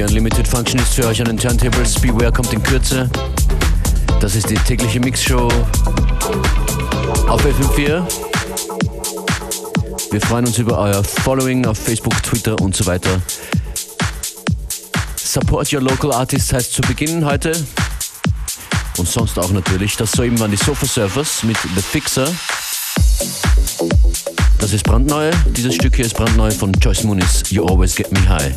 FM4 Unlimited Functionist für euch an den Turntables. Beware kommt in Kürze. Das ist die tägliche Mixshow auf FM4. Wir freuen uns über euer Following auf Facebook, Twitter und so weiter. Support Your Local Artist heißt zu Beginn heute. Und sonst auch natürlich. Das soeben waren die Sofa Surfers mit The Fixer. Das ist brandneu. Dieses Stück hier ist brandneu von Joyce Muniz. You Always Get Me High.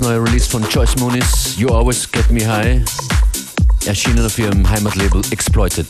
Neue Release von Joyce Muniz, You Always Get Me High, erschienen auf ihrem Heimatlabel Exploited.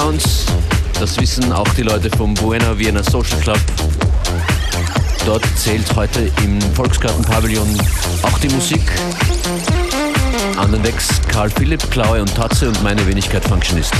Inside Counts, das wissen auch die Leute vom Buena Vienna Social Club. Dort zählt heute im Volksgarten-Pavillon auch die Musik. An den Decks Karl Philipp, Klaue und Tatze und meine Wenigkeit Functionist.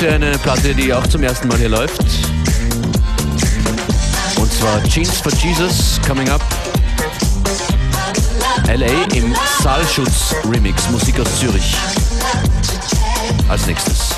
Kürze eine Platte, die auch zum ersten Mal hier läuft. Und zwar Jeans for Jesus, coming up. LA im Saalschutz Remix, Musik aus Zürich. Als nächstes.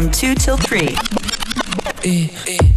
from 2 till 3. Eh, eh.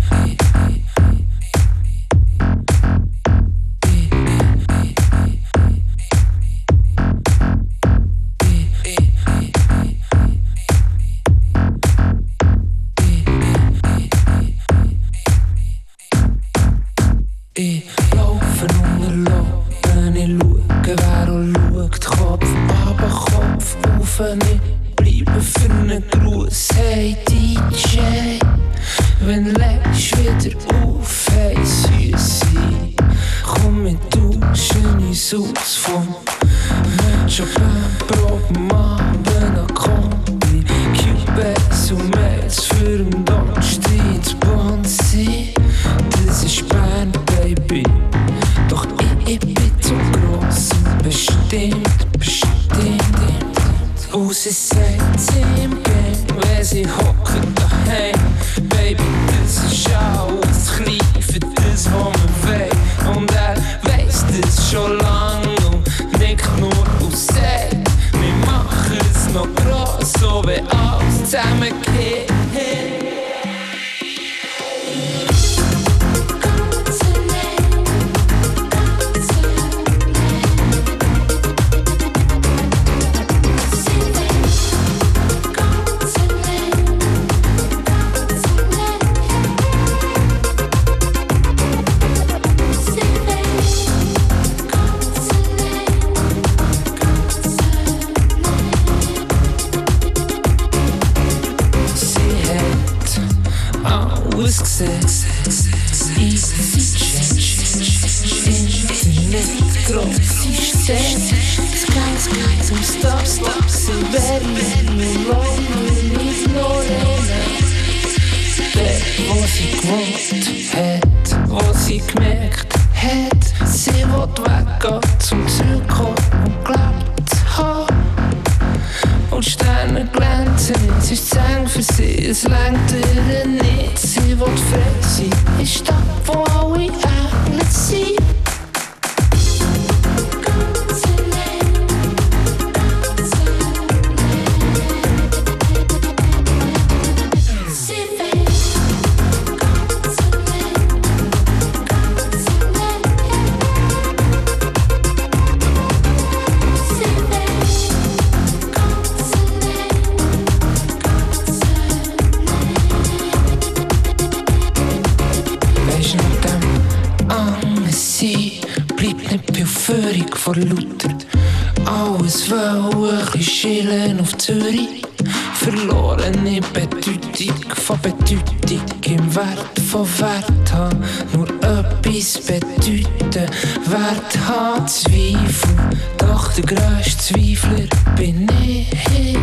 Wer hat Zweifel? Doch der grösste Zweifler bin ich.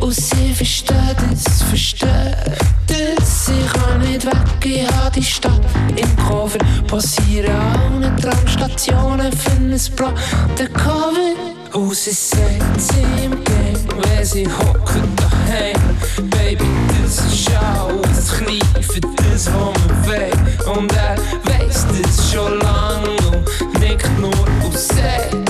Und sie versteht es, versteht es. Ich kann nicht weg, ich habe die Stadt im Koffer. Passieren an Tramstationen für ein Blatt. Der Cover. Hoe ze zegt, in gang, wij zijn hokken doorheen, Baby, dit is jou, het genief het is om en weg, Omdat wij is dit zo lang, ik nooit hoe zij.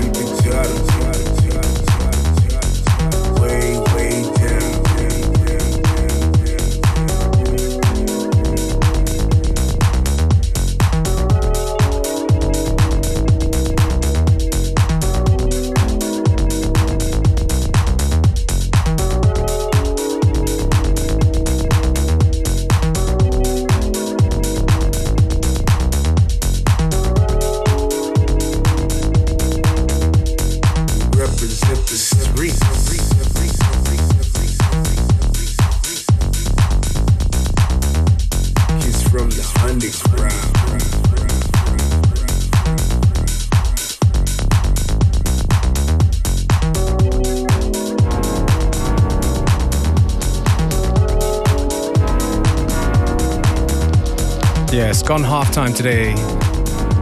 gone halftime today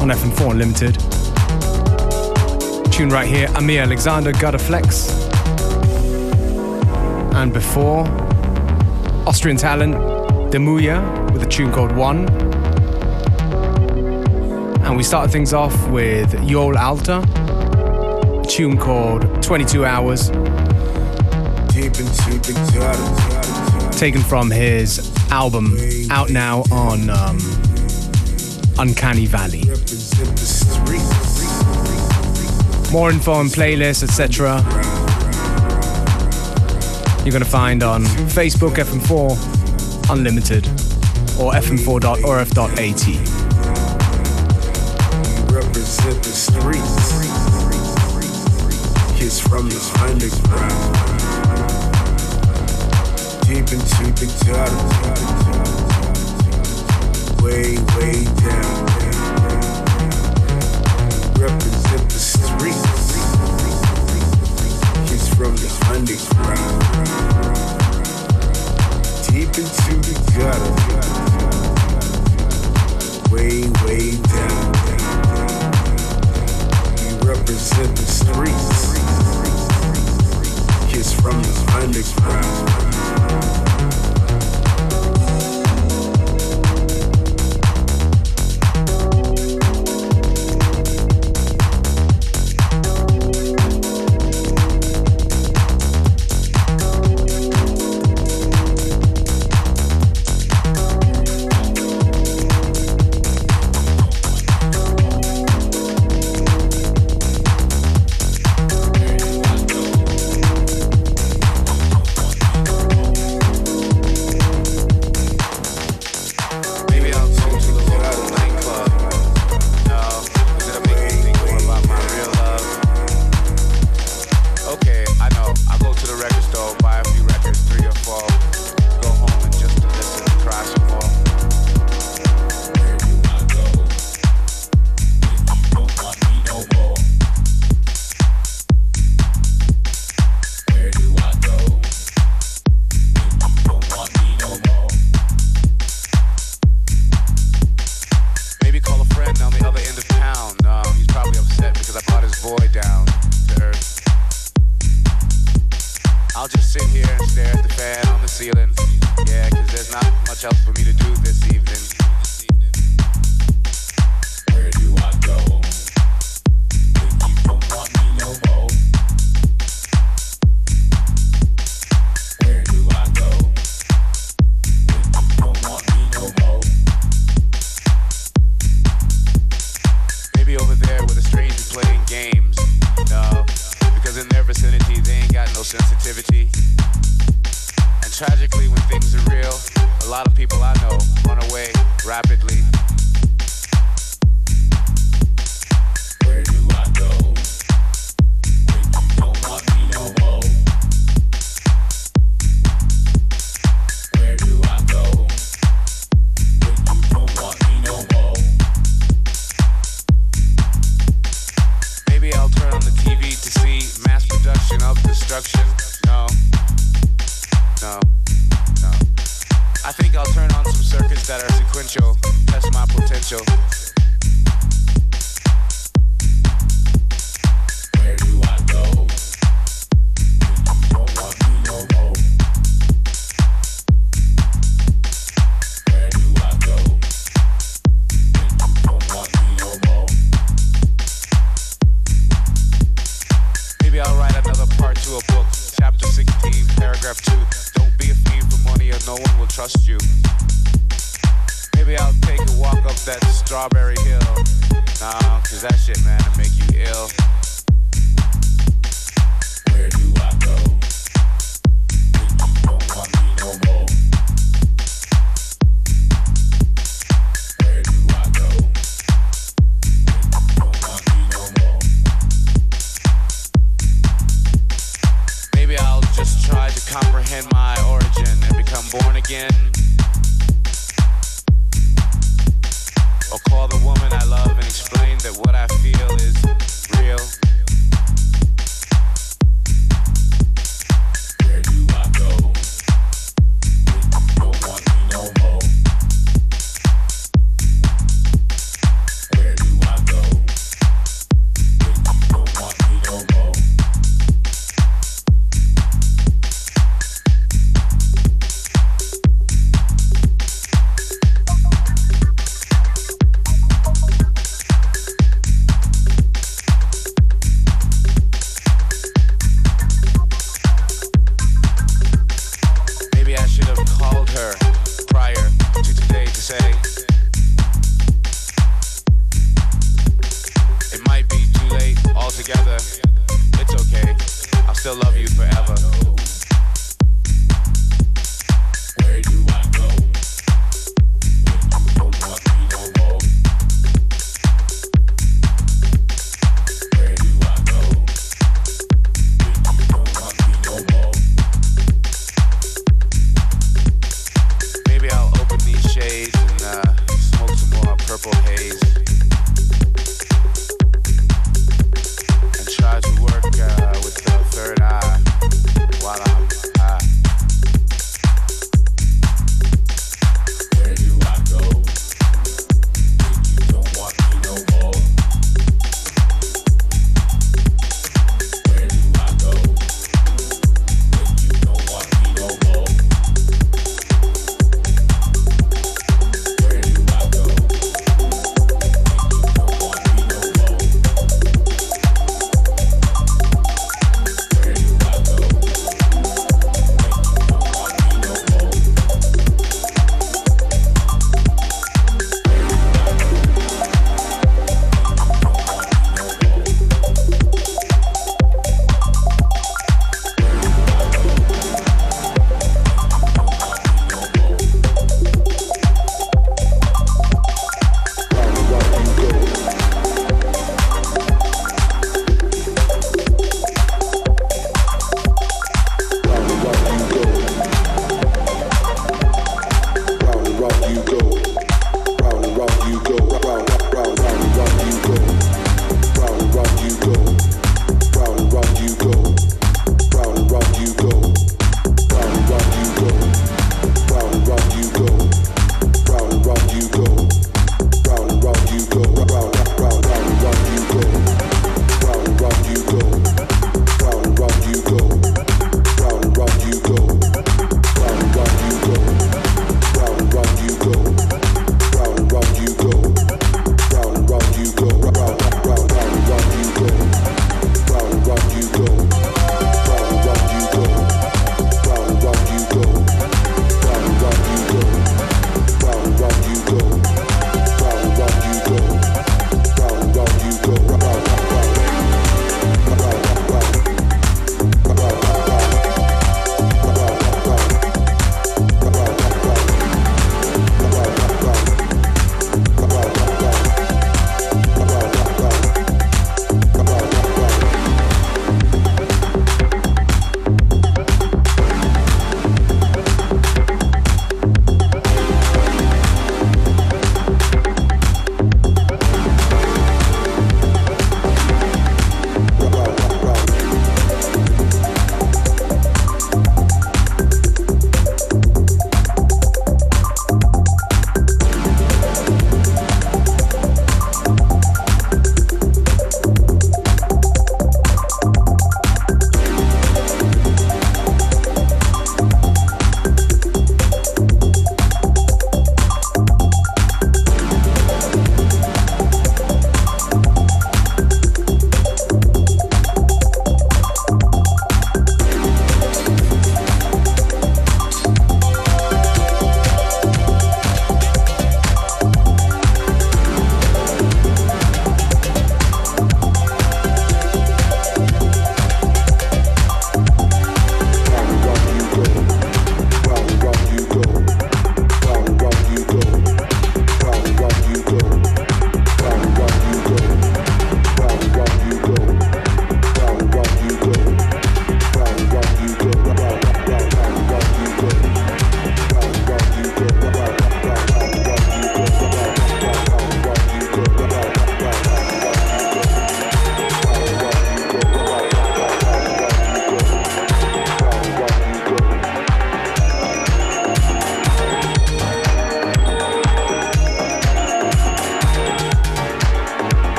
on FM4 Unlimited. Tune right here, Amir Alexander, Gutter Flex. And before, Austrian talent, Demuya, with a tune called One. And we started things off with Yol Alta, a tune called 22 Hours. Taken from his album, out now on um, Uncanny Valley. More info on playlists, etc. You're going to find on Facebook FM4 Unlimited or fm4.orf.at. Represent the streets. Kids from the underground. Deep into the gutter way, way down. Represent the streets. He's from the underground. Deep into the gutter. Way, way down. We represent the streets. From the underground. destruction? No. No. No. I think I'll turn on some circuits that are sequential, test my potential.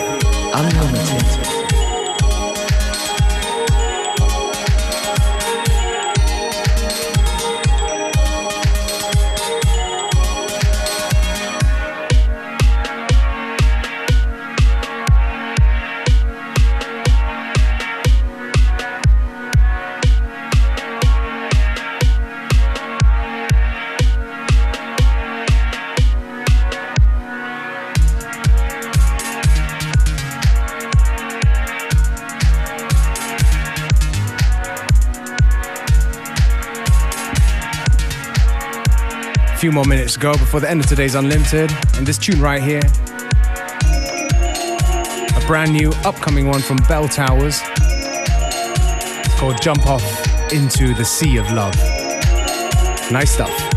あンナムジェンス more minutes to go before the end of today's Unlimited. And this tune right here, a brand new upcoming one from Bell Towers. It's called Jump Off into the Sea of Love. Nice stuff.